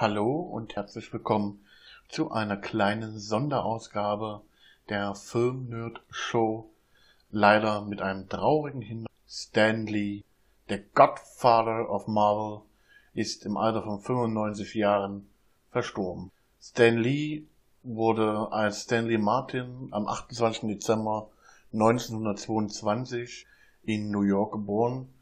Hallo und herzlich willkommen zu einer kleinen Sonderausgabe der Filmnerd Show. Leider mit einem traurigen Hinweis. Stan Lee, der Godfather of Marvel, ist im Alter von 95 Jahren verstorben. Stan Lee wurde als Stanley Martin am 28. Dezember 1922 in New York geboren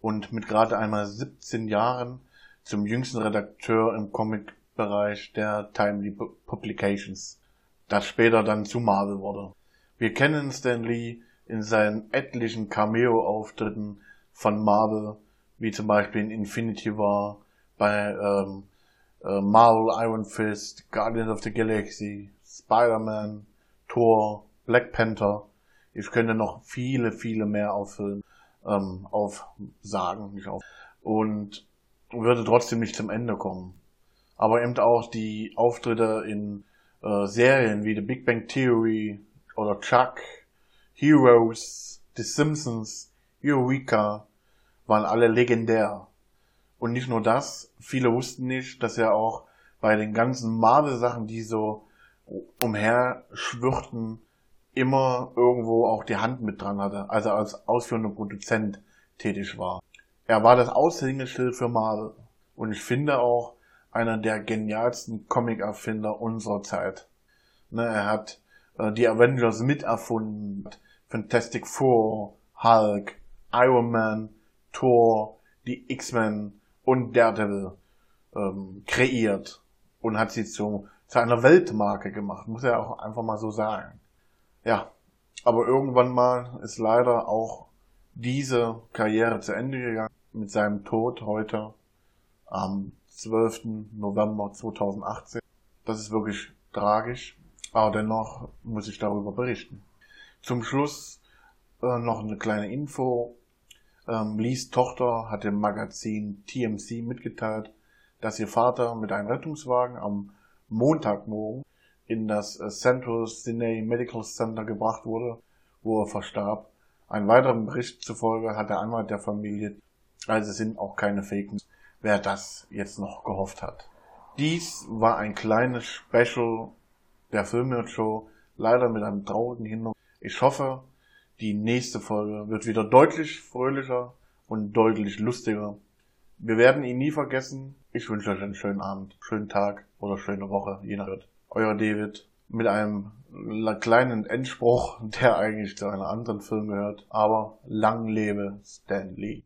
und mit gerade einmal 17 Jahren zum jüngsten Redakteur im Comic-Bereich der Timely Publications, das später dann zu Marvel wurde. Wir kennen Stan Lee in seinen etlichen Cameo-Auftritten von Marvel, wie zum Beispiel in Infinity War, bei ähm, äh, Marvel Iron Fist, Guardians of the Galaxy, Spider-Man, Thor, Black Panther. Ich könnte noch viele, viele mehr auffüllen, ähm, aufsagen, nicht auf. Und würde trotzdem nicht zum Ende kommen. Aber eben auch die Auftritte in äh, Serien wie The Big Bang Theory oder Chuck Heroes, The Simpsons, Eureka waren alle legendär. Und nicht nur das, viele wussten nicht, dass er auch bei den ganzen Marvel-Sachen, die so umher schwirrten, immer irgendwo auch die Hand mit dran hatte, also als ausführender Produzent tätig war. Er war das Aushängeschild für Marvel. Und ich finde auch einer der genialsten Comic-Erfinder unserer Zeit. Ne, er hat äh, die Avengers miterfunden, Fantastic Four, Hulk, Iron Man, Thor, die X-Men und Daredevil ähm, kreiert und hat sie zu, zu einer Weltmarke gemacht, muss er auch einfach mal so sagen. Ja, aber irgendwann mal ist leider auch diese Karriere zu Ende gegangen mit seinem Tod heute am 12. November 2018. Das ist wirklich tragisch, aber dennoch muss ich darüber berichten. Zum Schluss äh, noch eine kleine Info. Ähm, Lees Tochter hat dem Magazin TMC mitgeteilt, dass ihr Vater mit einem Rettungswagen am Montagmorgen in das äh, Central Sydney Medical Center gebracht wurde, wo er verstarb. Ein weiterer Bericht zufolge hat der Anwalt der Familie, also sind auch keine Fake News, wer das jetzt noch gehofft hat. Dies war ein kleines Special der Filmnerd Show, leider mit einem traurigen Hintergrund. Ich hoffe, die nächste Folge wird wieder deutlich fröhlicher und deutlich lustiger. Wir werden ihn nie vergessen. Ich wünsche euch einen schönen Abend, schönen Tag oder schöne Woche, je nach Euer David mit einem kleinen Endspruch, der eigentlich zu einer anderen Film gehört. Aber lang lebe Stan Lee.